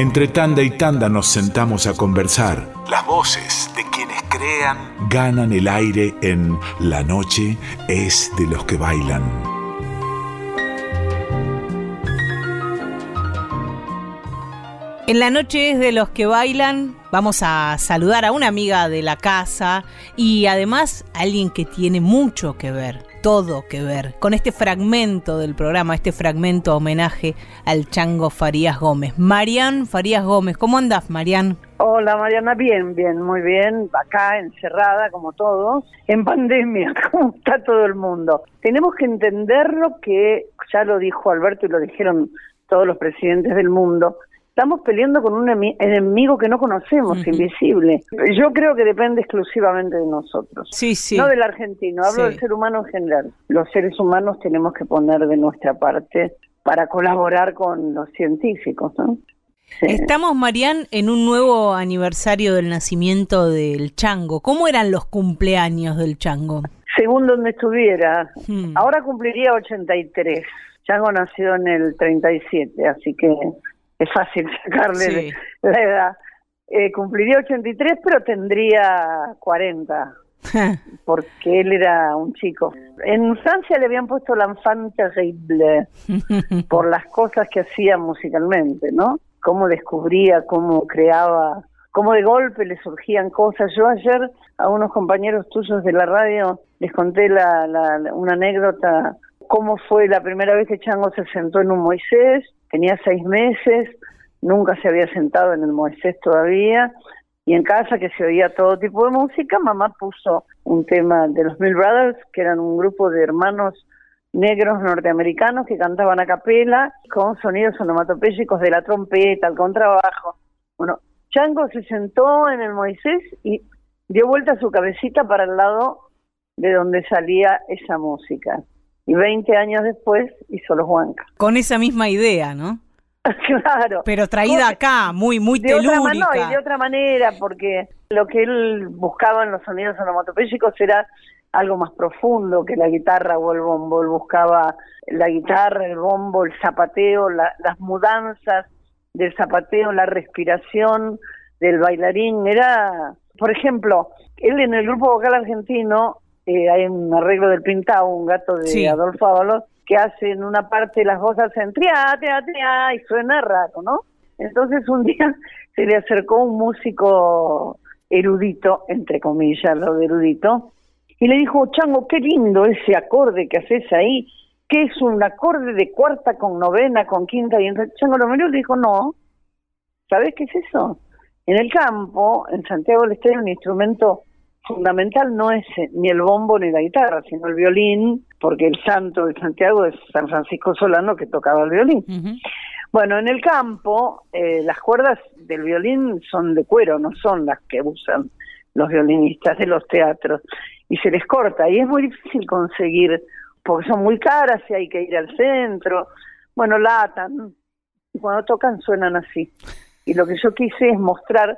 Entre tanda y tanda nos sentamos a conversar. Las voces de quienes crean ganan el aire en La noche es de los que bailan. En la noche es de los que bailan. Vamos a saludar a una amiga de la casa y además a alguien que tiene mucho que ver, todo que ver con este fragmento del programa, este fragmento homenaje al chango Farías Gómez. Marian Farías Gómez, ¿cómo andás, Marian? Hola Mariana, bien, bien, muy bien, acá encerrada como todos, en pandemia, como está todo el mundo. Tenemos que entenderlo que, ya lo dijo Alberto y lo dijeron todos los presidentes del mundo, estamos peleando con un enemigo que no conocemos, invisible. Yo creo que depende exclusivamente de nosotros. Sí, sí. No del argentino, hablo del ser humano en general. Los seres humanos tenemos que poner de nuestra parte para colaborar con los científicos, ¿no? Estamos, Marian, en un nuevo aniversario del nacimiento del chango. ¿Cómo eran los cumpleaños del chango? Según donde estuviera. Hmm. Ahora cumpliría 83. Chango nació en el 37, así que es fácil sacarle la edad. Eh, cumpliría 83, pero tendría 40, porque él era un chico. En Francia le habían puesto l'enfant terrible por las cosas que hacía musicalmente, ¿no? Cómo descubría, cómo creaba, cómo de golpe le surgían cosas. Yo ayer a unos compañeros tuyos de la radio les conté la, una anécdota, cómo fue la primera vez que Chango se sentó en un Moisés, tenía seis meses, nunca se había sentado en el Moisés todavía, y en casa que se oía todo tipo de música, mamá puso un tema de los Mill Brothers, que eran un grupo de hermanos negros norteamericanos que cantaban a capela con sonidos onomatopéyicos de la trompeta, el contrabajo. Bueno, Chango se sentó en el Moisés y dio vuelta su cabecita para el lado de donde salía esa música y 20 años después hizo Los Huancas. Con esa misma idea, ¿no? claro. Pero traída acá, muy, muy de telúrica. Otra y de otra manera, porque lo que él buscaba en los sonidos onomatopéyicos era algo más profundo que la guitarra o el bombo. Él buscaba la guitarra, el bombo, el zapateo, las mudanzas del zapateo, la respiración del bailarín. Era, por ejemplo, él en el grupo vocal argentino eh, hay un arreglo del Pintado, un gato de Adolfo Ábalos, que hace en una parte las voces en tria, tria, tria, y suena raro, ¿no? Entonces un día se le acercó un músico erudito, entre comillas, lo de erudito, y le dijo, Chango, qué lindo ese acorde que haces ahí, que es un acorde de cuarta con novena, con quinta, y entonces Chango lo miró y le dijo, no, ¿sabes qué es eso? En el campo, en Santiago del Estero, un instrumento fundamental no es eh, ni el bombo ni la guitarra, sino el violín, porque el santo de Santiago es San Francisco Solano que tocaba el violín. Bueno, en el campo eh, las cuerdas del violín son de cuero, no son las que usan los violinistas de los teatros, y se les corta, y es muy difícil conseguir, porque son muy caras y hay que ir al centro, bueno, latan, y cuando tocan suenan así. Y lo que yo quise es mostrar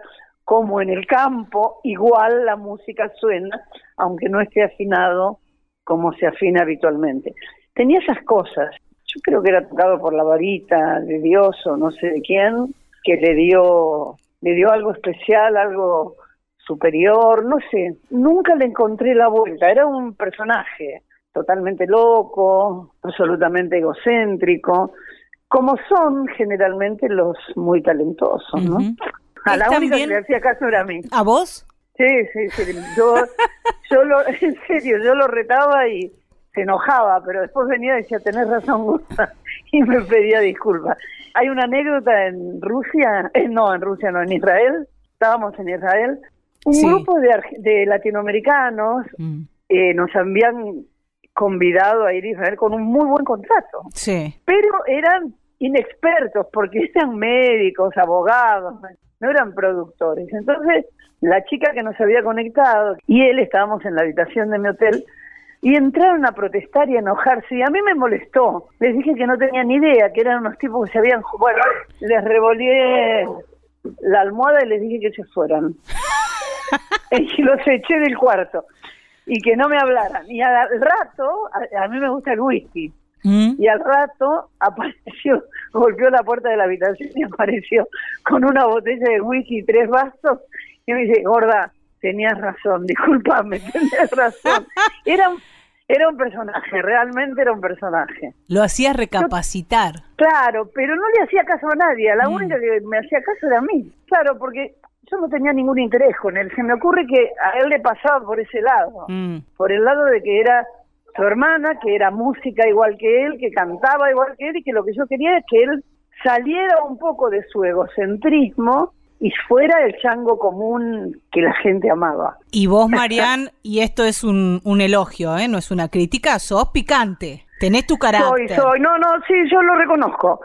como en el campo, igual la música suena, aunque no esté afinado como se afina habitualmente. Tenía esas cosas. Yo creo que era tocado por la varita de Dios o no sé de quién, que le dio, le dio algo especial, algo superior, no sé. Nunca le encontré la vuelta. Era un personaje totalmente loco, absolutamente egocéntrico, como son generalmente los muy talentosos, ¿no? A la única que le hacía caso era a mí. ¿A vos? Sí, sí, sí. Yo, yo lo, en serio, yo lo retaba y se enojaba, pero después venía y decía, tenés razón, Gusta, y me pedía disculpas. Hay una anécdota en Rusia, eh, no, en Rusia, no, en Israel, estábamos en Israel, un grupo de, de latinoamericanos mm. eh, nos habían convidado a ir a Israel con un muy buen contrato. Sí. Pero eran inexpertos porque eran médicos, abogados, no eran productores. Entonces, la chica que nos había conectado y él estábamos en la habitación de mi hotel y entraron a protestar y a enojarse y a mí me molestó. Les dije que no tenían ni idea, que eran unos tipos que se habían... Bueno, les revolvié la almohada y les dije que se fueran. y los eché del cuarto y que no me hablaran. Y al rato, a, mí me gusta el whisky, mm. y al rato apareció golpeó la puerta de la habitación y apareció con una botella de whisky y tres vasos y me dice, gorda, tenías razón, discúlpame, tenías razón. Era un, era un personaje, realmente era un personaje. Lo hacía recapacitar. claro, pero no le hacía caso a nadie, la mm. única que me hacía caso era a mí. Claro, porque yo no tenía ningún interés con él. Se me ocurre que a él le pasaba por ese lado, mm. por el lado de que era su hermana, que era música igual que él, que cantaba igual que él y que lo que yo quería es que él saliera un poco de su egocentrismo y fuera el chango común que la gente amaba. Y vos, Marian, y esto es un, un elogio, ¿eh? no es una crítica, sos picante, tenés tu carácter. Soy, soy, no, no, sí, yo lo reconozco.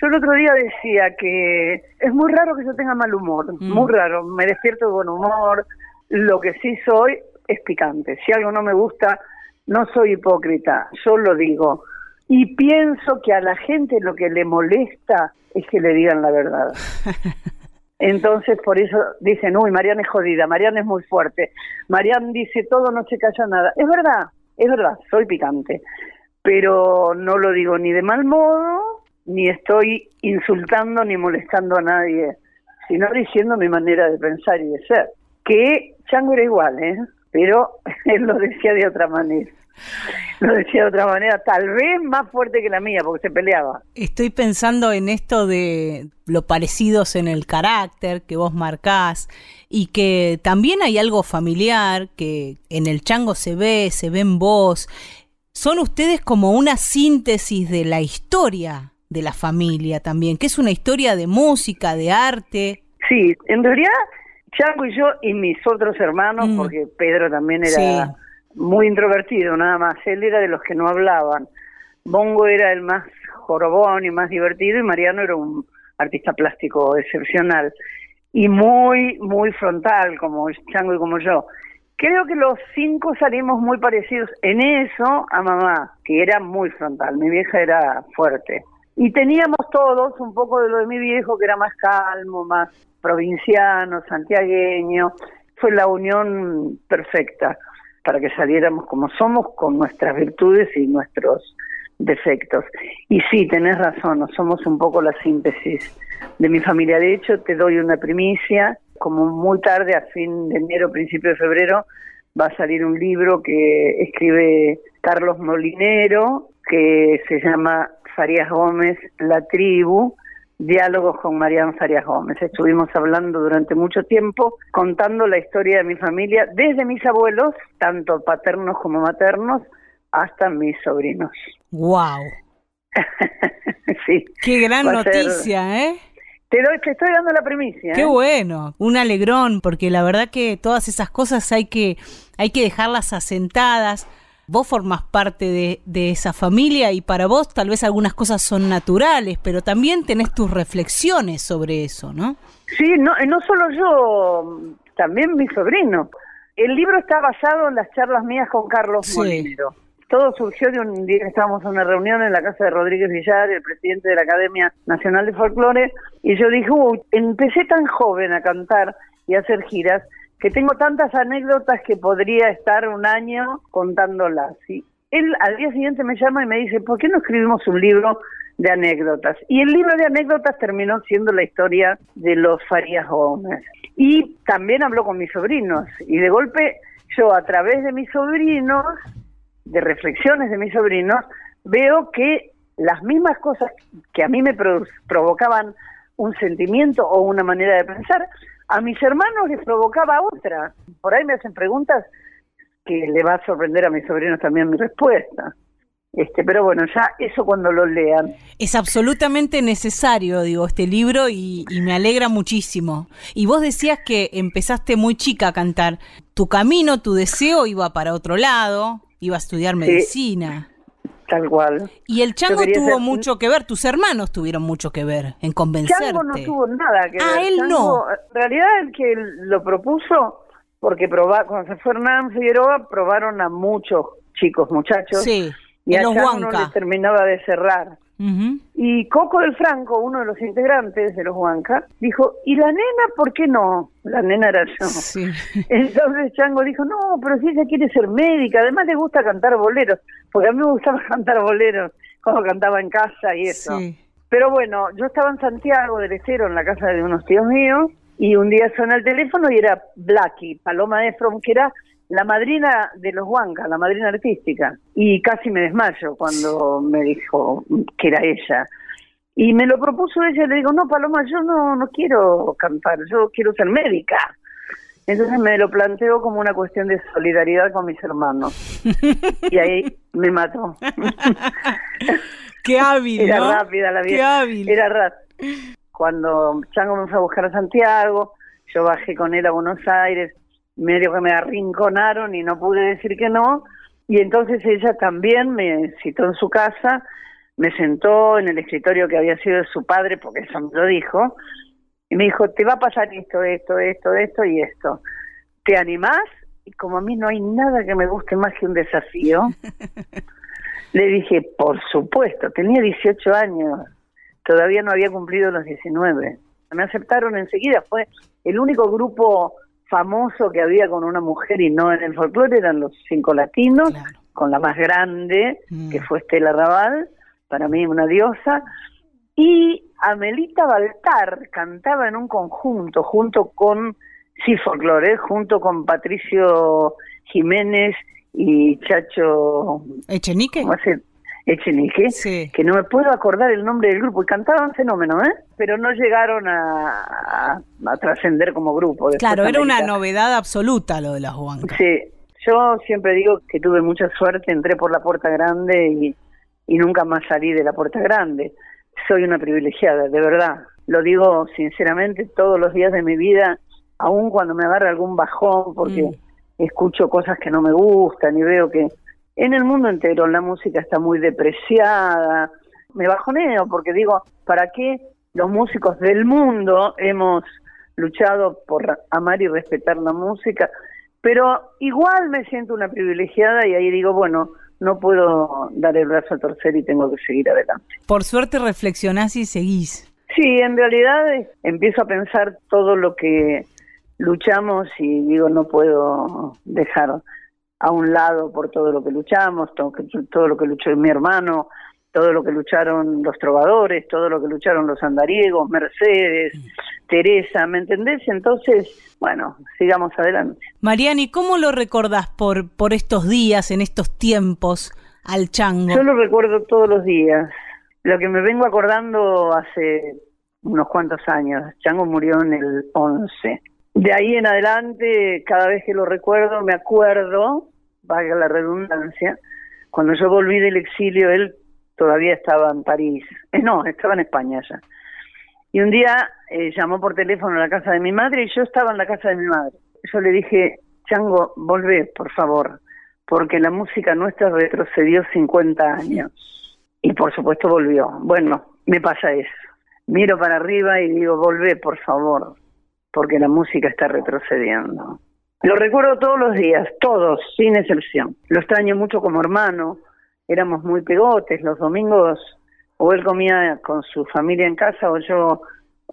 Yo el otro día decía que es muy raro que yo tenga mal humor, mm. muy raro, me despierto de buen humor, lo que sí soy es picante. Si algo no me gusta, no soy hipócrita, yo lo digo. Y pienso que a la gente lo que le molesta es que le digan la verdad. Entonces, por eso dicen, uy, Mariana es jodida, Mariana es muy fuerte, Mariana dice todo, no se calla nada. Es verdad, es verdad, soy picante, pero no lo digo ni de mal modo, ni estoy insultando ni molestando a nadie, sino diciendo mi manera de pensar y de ser. Que Chango era igual, ¿eh? Pero él lo decía de otra manera. Lo decía de otra manera, tal vez más fuerte que la mía, porque se peleaba. Estoy pensando en esto de lo parecidos en el carácter que vos marcás y que también hay algo familiar que en el chango se ve, se ve en vos. Son ustedes como una síntesis de la historia de la familia también, que es una historia de música, de arte. Sí, en realidad Chango y yo y mis otros hermanos, mm. porque Pedro también era muy introvertido, nada más, él era de los que no hablaban. Bongo era el más jorobón y más divertido y Mariano era un artista plástico excepcional y muy, muy frontal, como Chango y como yo. Creo que los cinco salimos muy parecidos en eso a mamá, que era muy frontal, mi vieja era fuerte. Y teníamos todos un poco de lo de mi viejo, que era más calmo, más provinciano, santiagueño. Fue la unión perfecta para que saliéramos como somos, con nuestras virtudes y nuestros defectos. Y sí, tenés razón, somos un poco la síntesis de mi familia. De hecho, te doy una primicia, como muy tarde, a fin de enero, principio de febrero, va a salir un libro que escribe Carlos Molinero, que se llama Farías Gómez, La Tribu, diálogos con Marian Farías Gómez. Estuvimos hablando durante mucho tiempo, contando la historia de mi familia, desde mis abuelos, tanto paternos como maternos, hasta mis sobrinos. ¡Wow! sí. ¡Qué gran noticia, eh! Te, doy, te estoy dando la primicia. Qué ¿eh? bueno, un alegrón, porque la verdad que todas esas cosas hay que, hay que dejarlas asentadas vos formás parte de, de, esa familia y para vos tal vez algunas cosas son naturales, pero también tenés tus reflexiones sobre eso, ¿no? Sí, no, no solo yo, también mi sobrino. El libro está basado en las charlas mías con Carlos sí. Todo surgió de un día que estábamos en una reunión en la casa de Rodríguez Villar, el presidente de la Academia Nacional de Folclore, y yo dije, empecé tan joven a cantar y a hacer giras que tengo tantas anécdotas que podría estar un año contándolas. Y él al día siguiente me llama y me dice, ¿por qué no escribimos un libro de anécdotas? Y el libro de anécdotas terminó siendo la historia de los Farías Gómez. Y también habló con mis sobrinos. Y de golpe yo a través de mis sobrinos, de reflexiones de mis sobrinos, veo que las mismas cosas que a mí me provocaban un sentimiento o una manera de pensar, a mis hermanos les provocaba otra. Por ahí me hacen preguntas que le va a sorprender a mis sobrinos también mi respuesta. Este, pero bueno, ya eso cuando lo lean. Es absolutamente necesario, digo, este libro y, y, me alegra muchísimo. Y vos decías que empezaste muy chica a cantar. Tu camino, tu deseo iba para otro lado, iba a estudiar medicina. Tal cual. Y el chango tuvo mucho que ver, tus hermanos tuvieron mucho que ver en convencerte. Chango no tuvo nada que ah, ver. él no. En realidad el que lo propuso, porque proba, cuando se fue Hernán Figueroa, probaron a muchos chicos, muchachos. Sí, y a los no les terminaba de cerrar. Y Coco del Franco, uno de los integrantes de los Huanca, dijo, ¿y la nena por qué no? La nena era yo. Entonces Chango dijo, no, pero si ella quiere ser médica, además le gusta cantar boleros, porque a mí me gustaba cantar boleros cuando cantaba en casa y eso. Pero bueno, yo estaba en Santiago del Estero, en la casa de unos tíos míos, y un día suena el teléfono y era Blacky, Paloma Efron, que era la madrina de los Huancas, la madrina artística. Y casi me desmayo cuando me dijo que era ella. Y me lo propuso ella, le digo, no, Paloma, yo no, no quiero cantar, yo quiero ser médica. Entonces me lo planteo como una cuestión de solidaridad con mis hermanos. Y ahí me mató. Qué hábil, Era rápida la vida. Qué hábil. Era rápida. Cuando Chango me fue a buscar a Santiago, yo bajé con él a Buenos Aires, medio que me arrinconaron y no pude decir que no. Y entonces ella también me citó en su casa, me sentó en el escritorio que había sido de su padre, porque eso me lo dijo, y me dijo, te va a pasar esto, esto, esto, esto y esto. ¿Te animás? Y como a mí no hay nada que me guste más que un desafío, le dije, por supuesto, tenía 18 años, todavía no había cumplido los 19. Me aceptaron enseguida, fue el único grupo famoso que había con una mujer y no en el folclore, eran los cinco latinos, Claro. con la más grande, Mm. que fue Estela Raval, para mí una diosa, y Amelita Baltar cantaba en un conjunto, junto con, sí, folclore, junto con Patricio Jiménez y Chacho, ¿Echenique? ¿cómo se Echenique, Sí. que no me puedo acordar el nombre del grupo, y cantaban fenómeno, ¿eh? Pero no llegaron a, a- a trascender como grupo. Claro, era una novedad absoluta lo de las huancas. Sí, yo siempre digo que tuve mucha suerte, entré por la puerta grande y, y nunca más salí de la puerta grande. Soy una privilegiada, de verdad. Lo digo sinceramente todos los días de mi vida, aun cuando me agarra algún bajón, porque escucho cosas que no me gustan y veo que en el mundo entero la música está muy depreciada. Me bajoneo porque digo, ¿para qué los músicos del mundo hemos luchado por amar y respetar la música? Pero igual me siento una privilegiada y ahí digo, bueno, no puedo dar el brazo a torcer y tengo que seguir adelante. Por suerte reflexionás y seguís. Sí, en realidad eh, empiezo a pensar todo lo que luchamos y digo, no puedo dejar a un lado por todo lo que luchamos, todo, lo que luchó mi hermano, todo lo que lucharon los trovadores, todo lo que lucharon los andariegos, Mercedes, Teresa, ¿me entendés? Entonces, bueno, sigamos adelante. Mariani, ¿cómo lo recordás por, por estos días, en estos tiempos, al chango? Yo lo recuerdo todos los días. Lo que me vengo acordando hace unos cuantos años. Chango murió en el 11. De ahí en adelante, cada vez que lo recuerdo, me acuerdo, valga la redundancia, cuando yo volví del exilio, él todavía estaba en París. Eh, no, estaba en España ya. Y un día eh, llamó por teléfono a la casa de mi madre y yo estaba en la casa de mi madre. Yo le dije, Chango, volvé, por favor, porque la música nuestra retrocedió 50 años. Y por supuesto volvió. Bueno, me pasa eso. Miro para arriba y digo, volvé, por favor, porque la música está retrocediendo. Lo recuerdo todos los días, todos, sin excepción. Lo extraño mucho como hermano. Éramos muy pegotes. Los domingos o él comía con su familia en casa o yo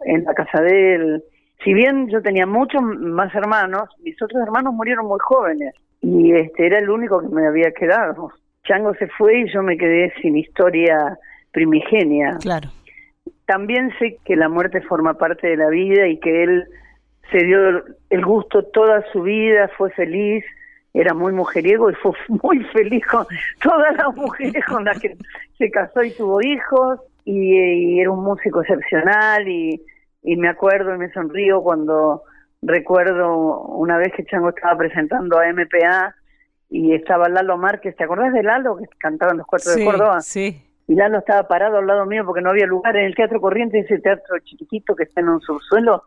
en la casa de él. Si bien yo tenía muchos más hermanos, mis otros hermanos murieron muy jóvenes y este era el único que me había quedado. Chango se fue y yo me quedé sin historia primigenia. Claro. También sé que la muerte forma parte de la vida y que él se dio el gusto toda su vida, fue feliz, era muy mujeriego y fue muy feliz con todas las mujeres con las que se casó y tuvo hijos y, y era un músico excepcional y, y me acuerdo y me sonrío cuando recuerdo una vez que Chango estaba presentando a MPA y estaba Lalo Márquez, ¿te acordás de Lalo que cantaba en los cuatro sí, de Córdoba? sí. y Lalo estaba parado al lado mío porque no había lugar en el Teatro Corriente, ese teatro chiquitito que está en un subsuelo,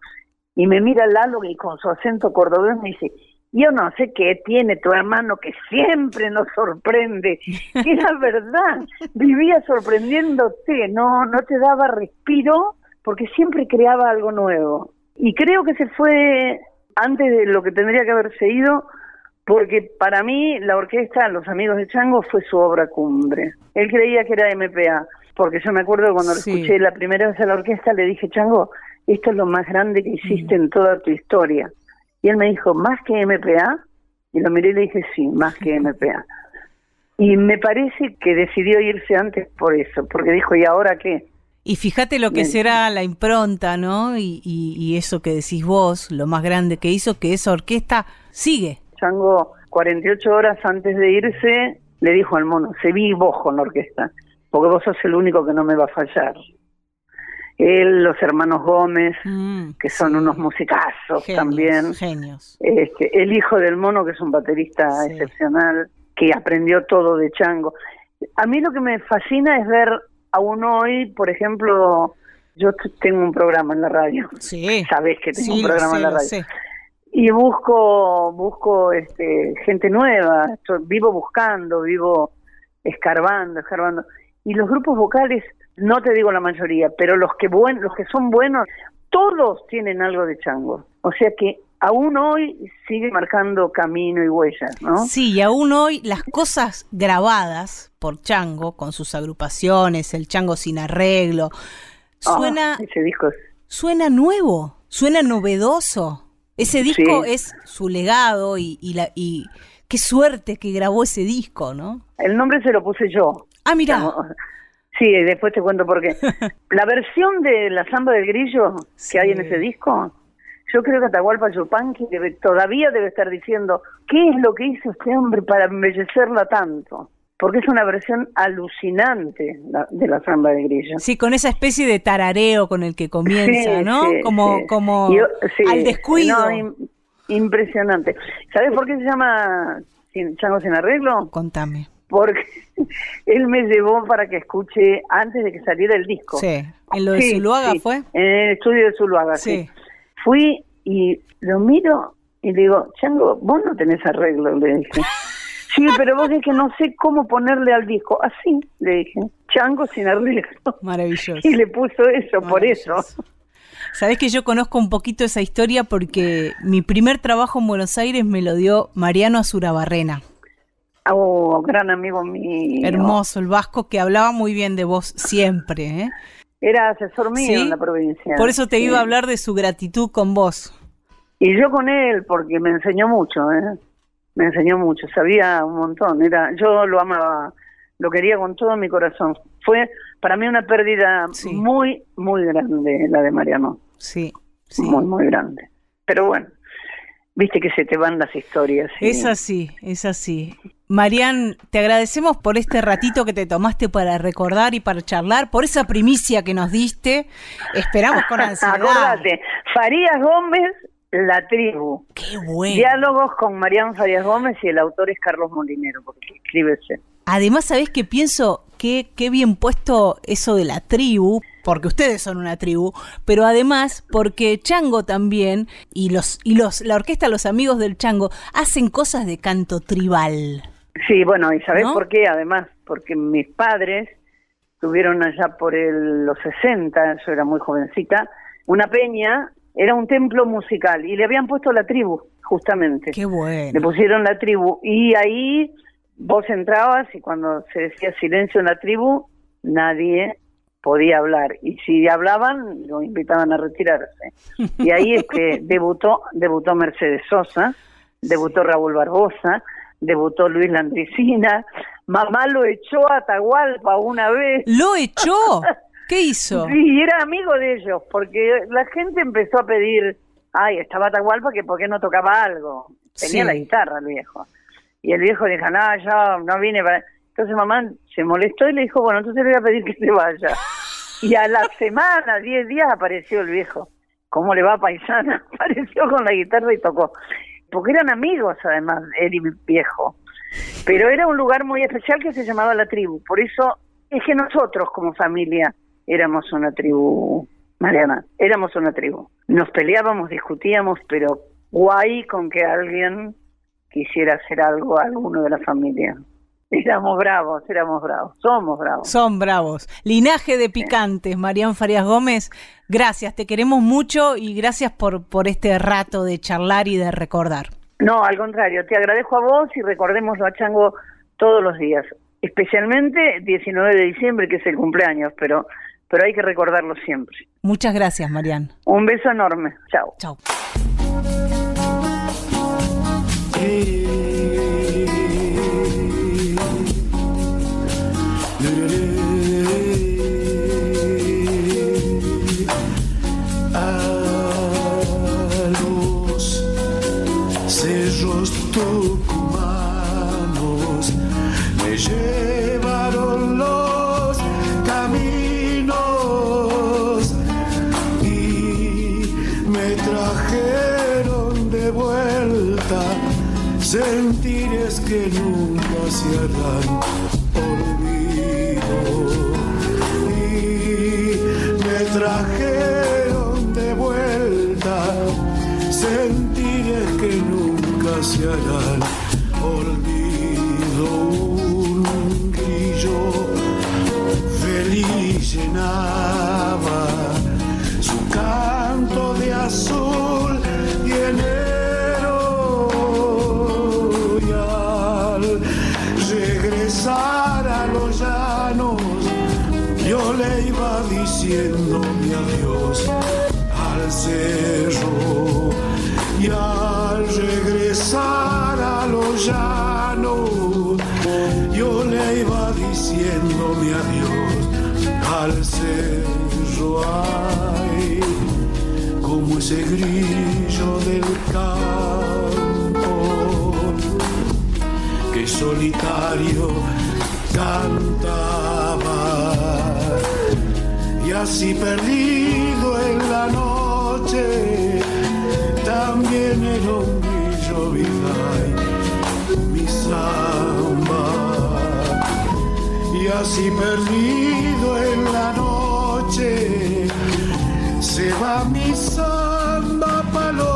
y me mira Lalo y con su acento cordobés me dice, yo no sé qué tiene tu hermano que siempre nos sorprende. Y era verdad, vivía sorprendiéndote, no, no te daba respiro porque siempre creaba algo nuevo. Y creo que se fue antes de lo que tendría que haberse ido, porque para mí la orquesta, Los Amigos de Chango, fue su obra cumbre. Él creía que era MPA, porque yo me acuerdo cuando Sí. lo escuché la primera vez a la orquesta, le dije, Chango, esto es lo más grande que hiciste en toda tu historia. Y él me dijo, ¿más que MPA? Y lo miré y le dije, sí, más que MPA. Y me parece que decidió irse antes por eso, porque dijo, ¿y ahora qué? Y fíjate lo que será la impronta, ¿no? Y, y, eso que decís vos, lo más grande que hizo, que esa orquesta sigue. Chango, 48 horas antes de irse, le dijo al mono, se vi vos con la orquesta, porque vos sos el único que no me va a fallar. Él, los hermanos Gómez, mm, que son unos musicazos también. Genios. Este, el hijo del mono, que es un baterista excepcional, que aprendió todo de Chango. A mí lo que me fascina es ver aún hoy, por ejemplo, yo tengo un programa en la radio. Sí. Sabes que tengo un programa en la radio. Y busco, busco este, gente nueva, vivo buscando, vivo escarbando, escarbando. Y los grupos vocales, no te digo la mayoría, pero los que, buen, los que son buenos, todos tienen algo de chango. O sea que aún hoy sigue marcando camino y huellas, ¿no? Sí, y aún hoy las cosas grabadas por Chango, con sus agrupaciones, el Chango sin arreglo, ah, suena, ese disco suena nuevo, suena novedoso. Ese disco es su legado y, y, la, y qué suerte que grabó ese disco, ¿no? El nombre se lo puse yo. Ah, mira. Sí, después te cuento por qué. la versión de La Samba del Grillo que hay en ese disco yo creo que Atahualpa Yupanqui debe, todavía debe estar diciendo, ¿qué es lo que hizo este hombre para embellecerla tanto? Porque es una versión alucinante de la samba de grillo. Sí, con esa especie de tarareo con el que comienza, ¿no? como como al descuido. impresionante. ¿Sabes por qué se llama Chango sin arreglo? Contame. Porque él me llevó para que escuche antes de que saliera el disco. Sí, en lo de Zuluaga fue. En el estudio de Zuluaga, sí. Fui y lo miro y le digo, Chango, vos no tenés arreglo, le dije. Sí, pero vos es que no sé cómo ponerle al disco. Así, le dije, Chango sin arreglo. Maravilloso. Y le puso eso, por eso. Sabés que yo conozco un poquito esa historia porque mi primer trabajo en Buenos Aires me lo dio Mariano Azurabarrena. Oh, gran amigo mío. Hermoso, el vasco que hablaba muy bien de vos siempre, ¿eh? Era asesor mío en la provincia. Por eso te iba a hablar de su gratitud con vos. Y yo con él, porque me enseñó mucho, ¿eh? Me enseñó mucho, sabía un montón. Era, yo lo amaba, lo quería con todo mi corazón. Fue para mí una pérdida muy, muy grande la de Mariano. Sí, Muy, muy grande. Pero bueno, viste que se te van las historias. Es así, es así. Marian, te agradecemos por este ratito que te tomaste para recordar y para charlar, por esa primicia que nos diste. Esperamos con ansiedad. Acordate, Farías Gómez, La Tribu. Qué bueno. Diálogos con Marian Farías Gómez y el autor es Carlos Molinero, porque escríbese. Además, ¿sabés qué pienso? Qué, qué bien puesto eso de la tribu, porque ustedes son una tribu, pero además porque Chango también y los y los la orquesta Los Amigos del Chango hacen cosas de canto tribal. Sí, bueno, ¿y sabés por qué? Además, porque mis padres tuvieron allá por el, los 60, yo era muy jovencita, una peña, era un templo musical y le habían puesto la tribu, justamente. Qué bueno. Le pusieron la tribu y ahí vos entrabas y cuando se decía silencio en la tribu, nadie podía hablar y si hablaban lo invitaban a retirarse. Y ahí es que debutó debutó Mercedes Sosa, debutó Raúl Barbosa, debutó Luis Landricina, mamá lo echó a Atahualpa una vez. ¿Lo echó? ¿Qué hizo? Sí, era amigo de ellos, porque la gente empezó a pedir, ay, estaba Atahualpa, que por qué no tocaba algo. Tenía la guitarra el viejo. Y el viejo dijo, no, yo no vine para... Entonces mamá se molestó y le dijo, bueno, entonces le voy a pedir que se vaya. Y a la semana, diez días, apareció el viejo. ¿Cómo le va paisana? Apareció con la guitarra y tocó porque eran amigos además, él y mi viejo. Pero era un lugar muy especial que se llamaba la tribu. Por eso es que nosotros como familia éramos una tribu, Mariana, éramos una tribu. Nos peleábamos, discutíamos, pero guay con que alguien quisiera hacer algo a alguno de la familia. Éramos bravos, éramos bravos, somos bravos. Son bravos. Linaje de picantes, Marian Farías Gómez, gracias, te queremos mucho y gracias por, por este rato de charlar y de recordar. No, al contrario, te agradezco a vos y recordémoslo a Chango todos los días, especialmente 19 de diciembre, que es el cumpleaños, pero, pero hay que recordarlo siempre. Muchas gracias, Marian. Un beso enorme. Chao. Chao. Le iba diciendo mi adiós al cerro ay como ese grillo del campo que solitario cantaba. Y así perdido en la noche también el hombrillo Vidal mi samba y así perdido en la noche. Se va mi samba palomita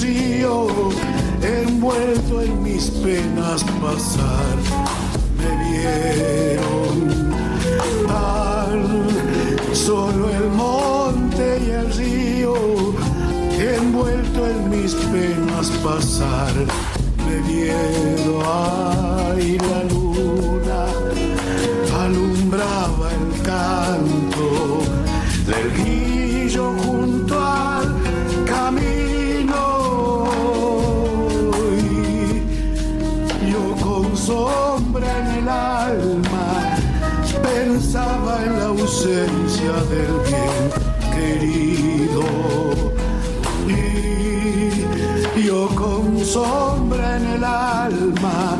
río envuelto en mis penas pasar me vieron tan solo el monte y el río envuelto en mis penas pasar me vieron ay ausencia del bien querido. Y yo con sombra en el alma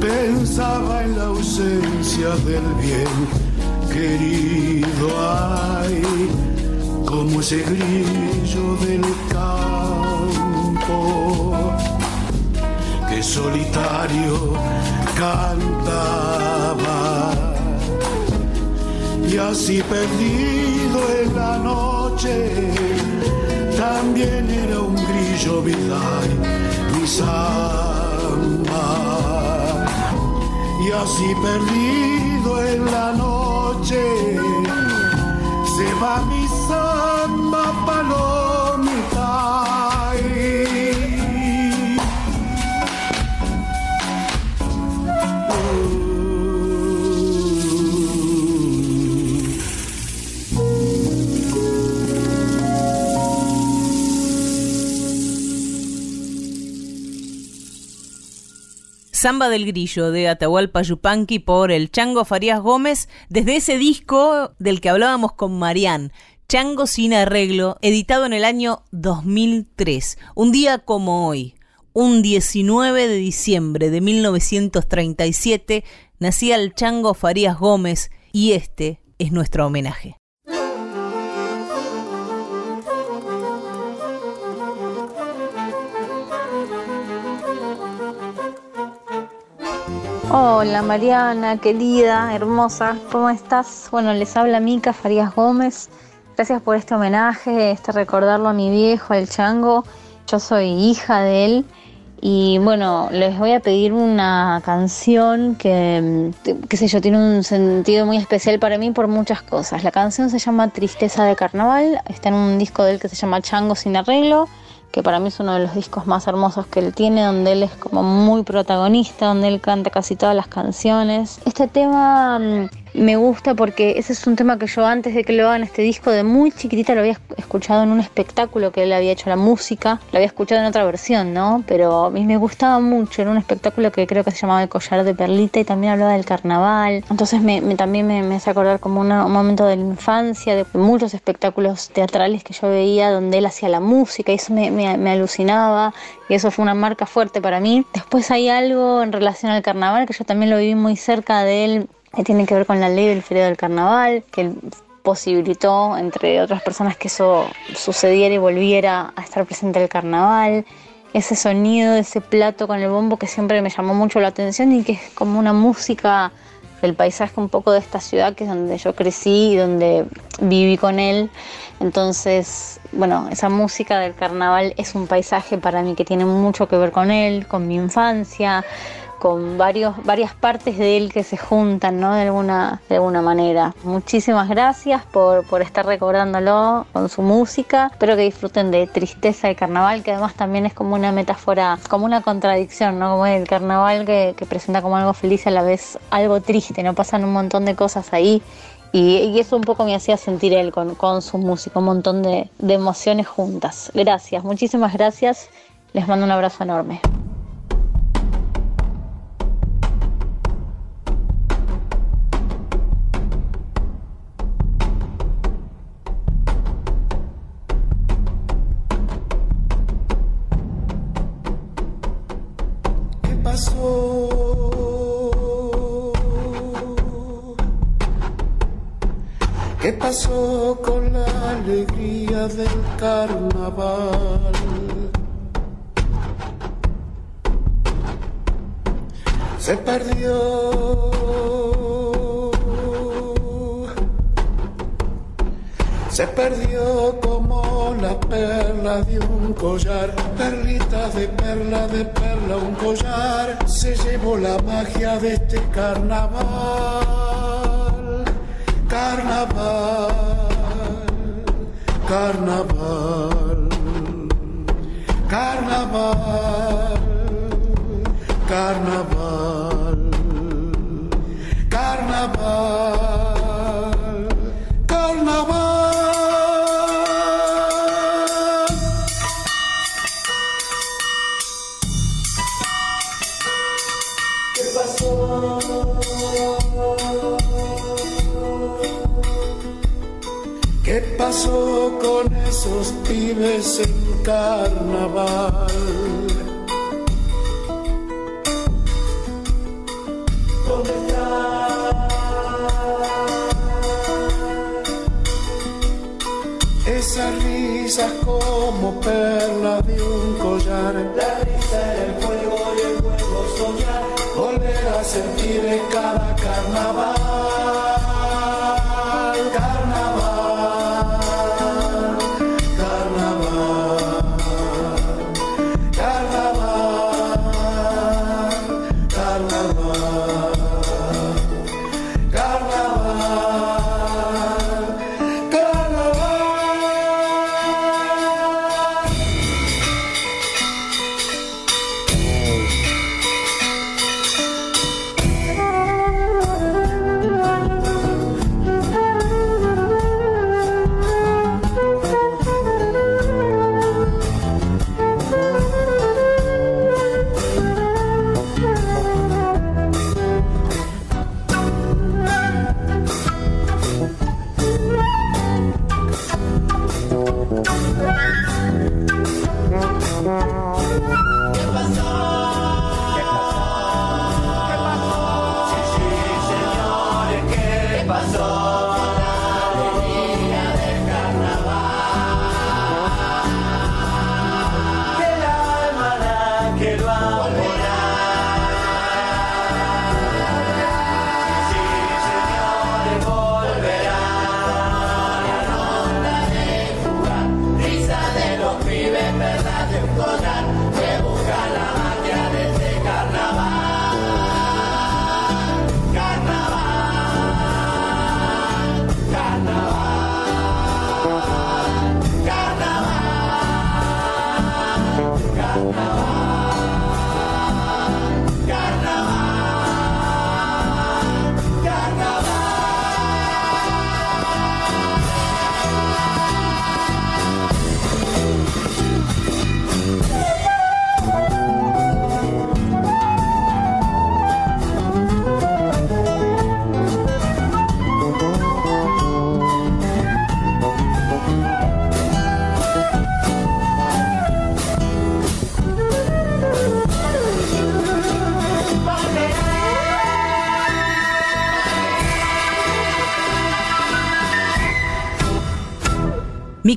pensaba en la ausencia del bien querido. Ay como ese grillo del campo que solitario cantaba y así perdido en la noche también era un grillo vidal mi samba y así perdido en la noche Samba del Grillo de Atahualpa Yupanqui por el Chango Farías Gómez, desde ese disco del que hablábamos con Marián, Chango sin arreglo, editado en el año 2003. Un día como hoy, un 19 de diciembre de 1937, nacía el Chango Farías Gómez y este es nuestro homenaje. Hola Mariana, querida, hermosa, ¿cómo estás? Bueno, les habla Mica Farías Gómez. Gracias por este homenaje, este recordarlo a mi viejo, al chango. Yo soy hija de él y bueno, les voy a pedir una canción que, qué sé yo, tiene un sentido muy especial para mí por muchas cosas. La canción se llama Tristeza de Carnaval, está en un disco de él que se llama Chango sin arreglo, que para mí es uno de los discos más hermosos que él tiene, donde él es como muy protagonista, donde él canta casi todas las canciones. Este tema mm, me gusta porque ese es un tema que yo antes de que lo hagan este disco de muy chiquitita lo había escuchado en un espectáculo que él había hecho la música, lo había escuchado en otra versión, ¿no? Pero a mí me gustaba mucho, en un espectáculo que creo que se llamaba El collar de perlita y también hablaba del carnaval, entonces me, también me, hace acordar como un momento de la infancia, de muchos espectáculos teatrales que yo veía donde él hacía la música y eso me, me alucinaba y eso fue una marca fuerte para mí. Después hay algo en relación al carnaval que yo también lo viví muy cerca de él que tiene que ver con la ley del feriado del carnaval, que posibilitó, entre otras personas, que eso sucediera y volviera a estar presente el carnaval. Ese sonido, ese plato con el bombo que siempre me llamó mucho la atención y que es como una música del paisaje un poco de esta ciudad que es donde yo crecí y donde viví con él. Entonces, bueno, esa música del carnaval es un paisaje para mí que tiene mucho que ver con él, con mi infancia, con varios, varias partes de él que se juntan, ¿no? De alguna, de alguna manera. Muchísimas gracias por, por estar recordándolo con su música. Espero que disfruten de Tristeza del Carnaval, que además también es como una metáfora, como una contradicción, ¿no? Como el carnaval que, presenta como algo feliz a la vez algo triste, ¿no? Pasan un montón de cosas ahí. Y, eso un poco me hacía sentir él con, con su música, un montón de, de emociones juntas. Gracias, muchísimas gracias. Les mando un abrazo enorme. Carnaval? Se perdió. Se perdió como la perla de un collar, perlita de perla de perla, un collar, se llevó la magia de este carnaval carnaval, carnaval, carnaval, carnaval, ¿Qué pasó con esos pibes en carnaval? ¿Dónde? Esas risas como perla de un collar. La risa era el fuego y el fuego soñar. Volver a sentir en cada carnaval.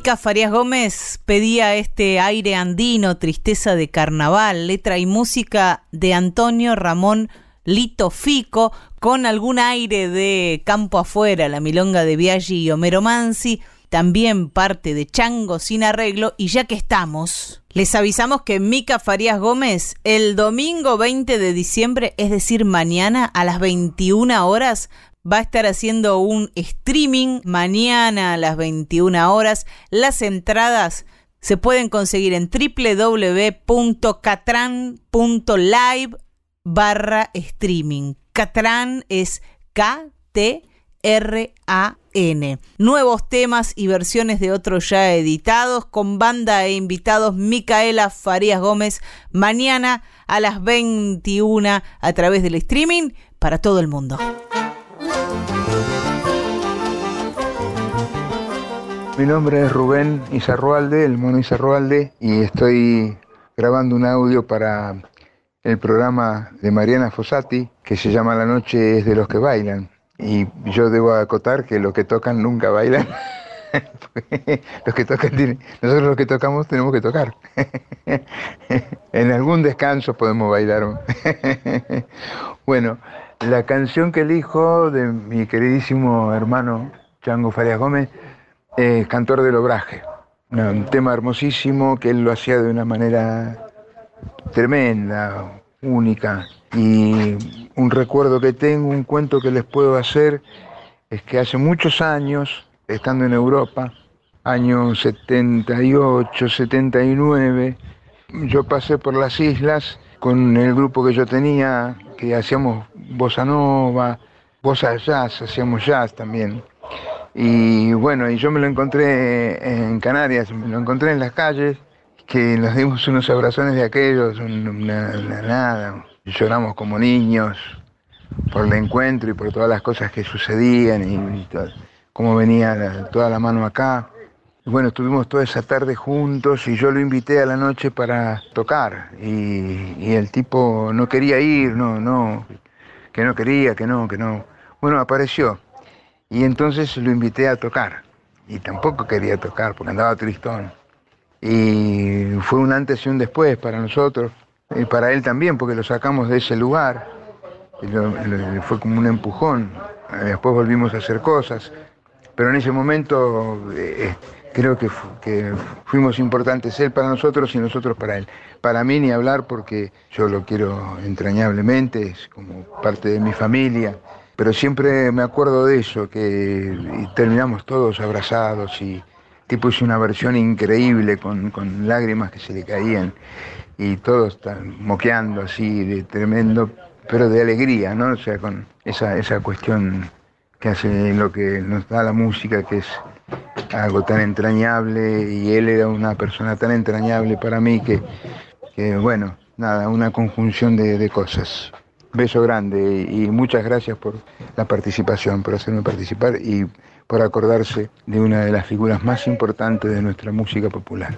Mica Farías Gómez pedía este aire andino, tristeza de carnaval, letra y música de Antonio Ramón Lito Fico, con algún aire de campo afuera, la milonga de Biaggi y Homero Mansi, también parte de Chango sin arreglo, y ya que estamos, les avisamos que Mica Farías Gómez el domingo 20 de diciembre, es decir, mañana a las 21 horas, va a estar haciendo un streaming mañana a las 21 horas. Las entradas se pueden conseguir en www.catran.live barra streaming. Catran es K-T-R-A-N. Nuevos temas y versiones de otros ya editados con banda e invitados Micaela Farías Gómez mañana a las 21 a través del streaming para todo el mundo. Mi nombre es Rubén Izarroalde, el mono Izarroalde, y estoy grabando un audio para el programa de Mariana Fossati que se llama La noche es de los que bailan. Y yo debo acotar que los que tocan nunca bailan. los que tocan nosotros los que tocamos tenemos que tocar. en algún descanso podemos bailar. bueno, la canción que elijo de mi queridísimo hermano Chango Farias Gómez es Cantor del Obraje. Un tema hermosísimo que él lo hacía de una manera tremenda, única. Y un recuerdo que tengo, un cuento que les puedo hacer, es que hace muchos años, estando en Europa, años 78, 79, yo pasé por las islas con el grupo que yo tenía, que hacíamos bossa nova, bossa jazz, hacíamos jazz también. Y bueno, y yo me lo encontré en Canarias, me lo encontré en las calles, que nos dimos unos abrazones de aquellos, una, nada, lloramos como niños por el encuentro y por todas las cosas que sucedían y, cómo venía toda la mano acá bueno, estuvimos toda esa tarde juntos y yo lo invité a la noche para tocar y, el tipo no quería ir, no, no, que no quería, que no, que no. Bueno, apareció y entonces lo invité a tocar y tampoco quería tocar porque andaba tristón. Y fue un antes y un después para nosotros y para él también porque lo sacamos de ese lugar. Fue como un empujón. Después volvimos a hacer cosas, pero en ese momento... Eh, creo que, fuimos importantes él para nosotros y nosotros para él. Para mí ni hablar porque yo lo quiero entrañablemente, es como parte de mi familia, pero siempre me acuerdo de eso, que terminamos todos abrazados y tipo hizo una versión increíble con, con lágrimas que se le caían y todos están moqueando así de tremendo, pero de alegría, ¿no? O sea, con esa, esa cuestión que hace lo que nos da la música, que es algo tan entrañable y él era una persona tan entrañable para mí que, bueno, nada, una conjunción de, cosas. Beso grande y muchas gracias por la participación, por hacerme participar y por acordarse de una de las figuras más importantes de nuestra música popular.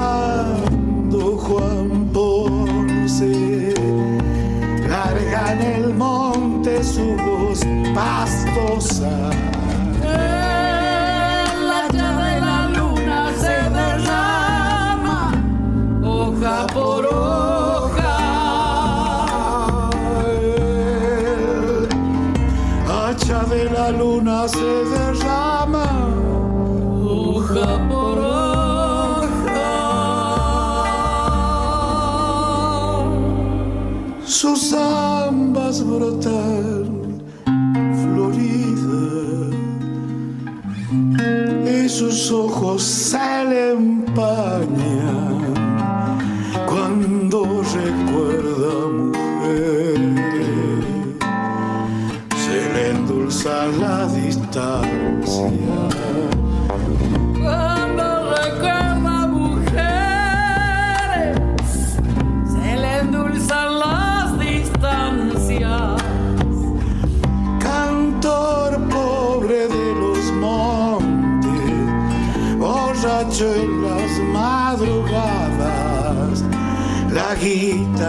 paz.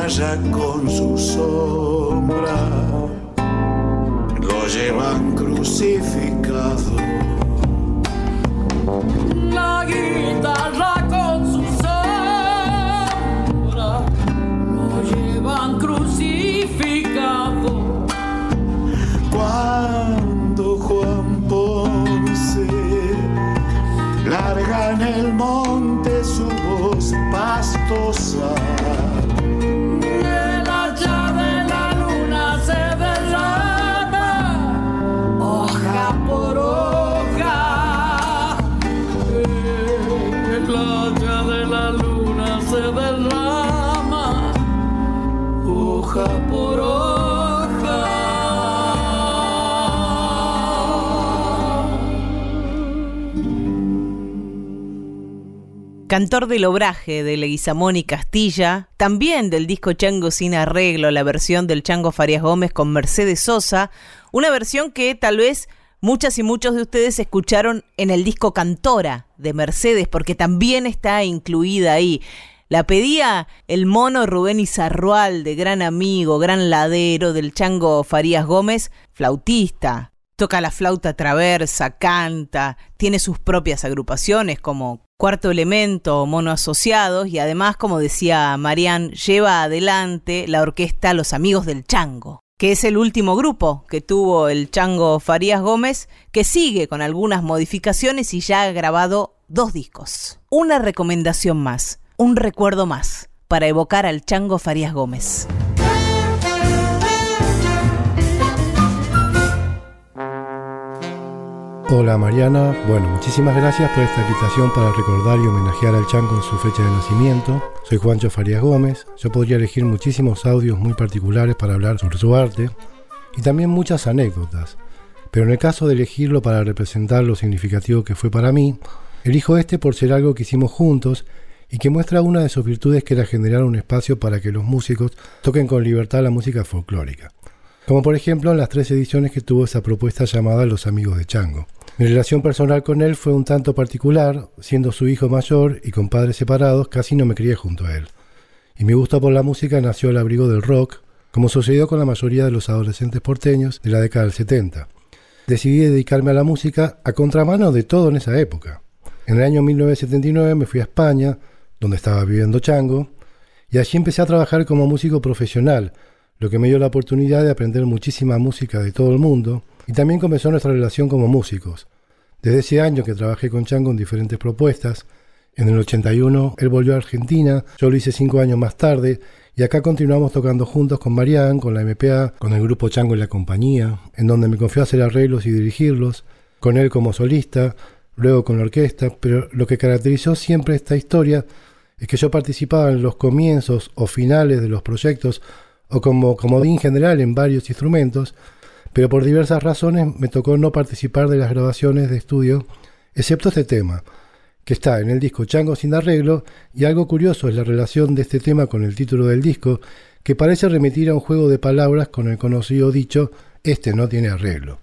Guitarra con su sombra Cantor del obraje de Leguizamón y Castilla, también del disco Chango sin arreglo, la versión del Chango Farias Gómez con Mercedes Sosa, una versión que tal vez muchas y muchos de ustedes escucharon en el disco Cantora de Mercedes, porque también está incluida ahí. La pedía el mono Rubén Izarrual, de gran amigo, gran ladero del Chango Farías Gómez, flautista. Toca la flauta traversa, canta, tiene sus propias agrupaciones como Cuarto Elemento Mono Asociados y además, como decía Marian, lleva adelante la orquesta Los Amigos del Chango, que es el último grupo que tuvo el Chango Farías Gómez, que sigue con algunas modificaciones y ya ha grabado dos discos. Una recomendación más, un recuerdo más, para evocar al Chango Farías Gómez. Hola Mariana, bueno, muchísimas gracias por esta invitación para recordar y homenajear al Chango en su fecha de nacimiento. Soy Juancho Farías Gómez, yo podría elegir muchísimos audios muy particulares para hablar sobre su arte y también muchas anécdotas, pero en el caso de elegirlo para representar lo significativo que fue para mí, elijo este por ser algo que hicimos juntos y que muestra una de sus virtudes que era generar un espacio para que los músicos toquen con libertad la música folclórica. Como por ejemplo en las tres ediciones que tuvo esa propuesta llamada Los Amigos de Chango. Mi relación personal con él fue un tanto particular, siendo su hijo mayor y con padres separados, casi no me crié junto a él. Y mi gusto por la música nació al abrigo del rock, como sucedió con la mayoría de los adolescentes porteños de la década del 70. Decidí dedicarme a la música a contramano de todo en esa época. En el año 1979 me fui a España, donde estaba viviendo Chango, y allí empecé a trabajar como músico profesional, lo que me dio la oportunidad de aprender muchísima música de todo el mundo, y también comenzó nuestra relación como músicos. Desde ese año que trabajé con Chango en diferentes propuestas, en el 81 él volvió a Argentina, yo lo hice cinco años más tarde, y acá continuamos tocando juntos con Marianne, con la MPA, con el grupo Chango y la compañía, en donde me confió hacer arreglos y dirigirlos, con él como solista, luego con la orquesta, pero lo que caracterizó siempre esta historia es que yo participaba en los comienzos o finales de los proyectos o como comodín general en varios instrumentos, pero por diversas razones me tocó no participar de las grabaciones de estudio, excepto este tema, que está en el disco Chango sin arreglo, y algo curioso es la relación de este tema con el título del disco, que parece remitir a un juego de palabras con el conocido dicho este no tiene arreglo.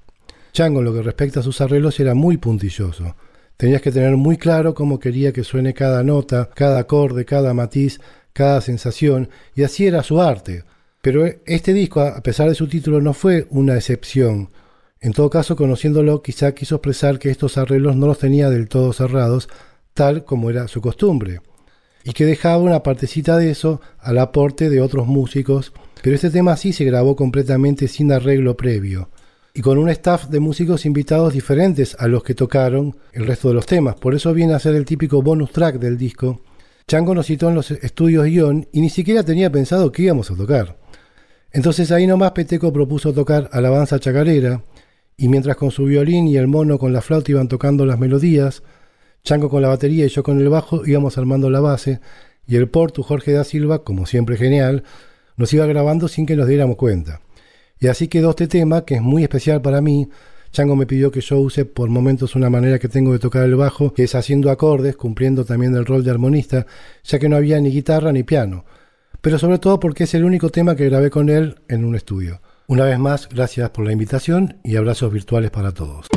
Chango lo que respecta a sus arreglos era muy puntilloso. Tenías que tener muy claro cómo quería que suene cada nota, cada acorde, cada matiz, cada sensación, y así era su arte. Pero este disco, a pesar de su título, no fue una excepción. En todo caso, conociéndolo, quizá quiso expresar que estos arreglos no los tenía del todo cerrados, tal como era su costumbre, y que dejaba una partecita de eso al aporte de otros músicos, pero este tema sí se grabó completamente sin arreglo previo, y con un staff de músicos invitados diferentes a los que tocaron el resto de los temas, por eso viene a ser el típico bonus track del disco. Chango nos citó en los estudios guion y ni siquiera tenía pensado que íbamos a tocar. Entonces ahí nomás Peteco propuso tocar Alabanza Chacarera, y mientras con su violín y el mono con la flauta iban tocando las melodías, Chango con la batería y yo con el bajo íbamos armando la base, y el portu Jorge da Silva, como siempre genial, nos iba grabando sin que nos diéramos cuenta. Y así quedó este tema, que es muy especial para mí. Chango me pidió que yo use por momentos una manera que tengo de tocar el bajo, que es haciendo acordes, cumpliendo también el rol de armonista, ya que no había ni guitarra ni piano pero sobre todo porque es el único tema que grabé con él en un estudio. Una vez más, gracias por la invitación y abrazos virtuales para todos.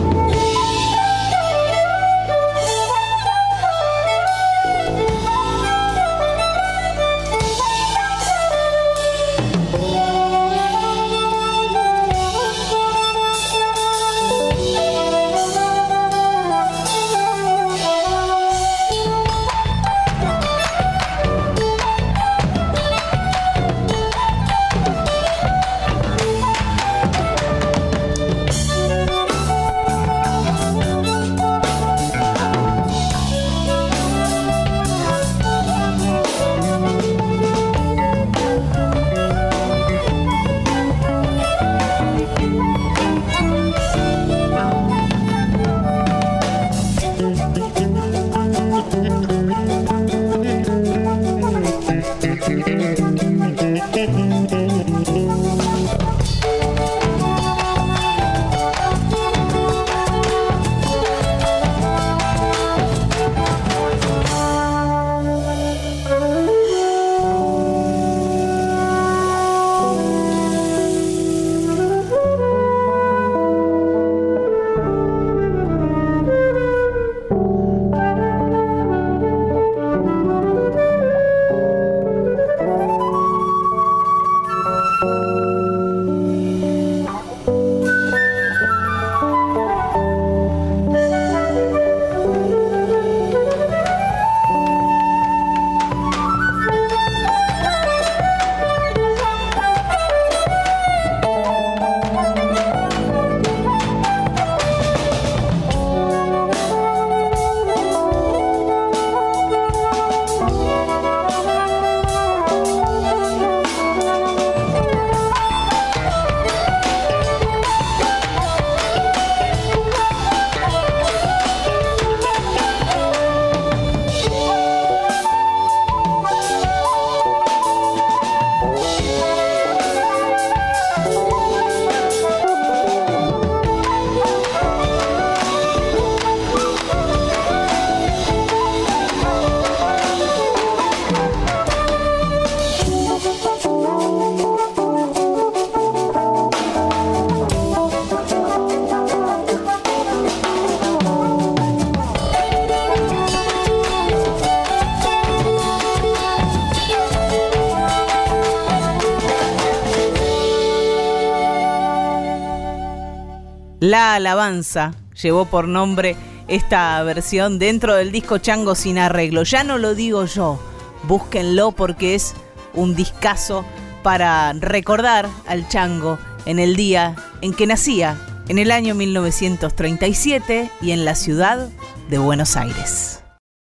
La Alabanza llevó por nombre esta versión dentro del disco Chango sin arreglo. Ya no lo digo yo, búsquenlo porque es un discazo para recordar al Chango en el día en que nacía, en el año 1937 y en la ciudad de Buenos Aires.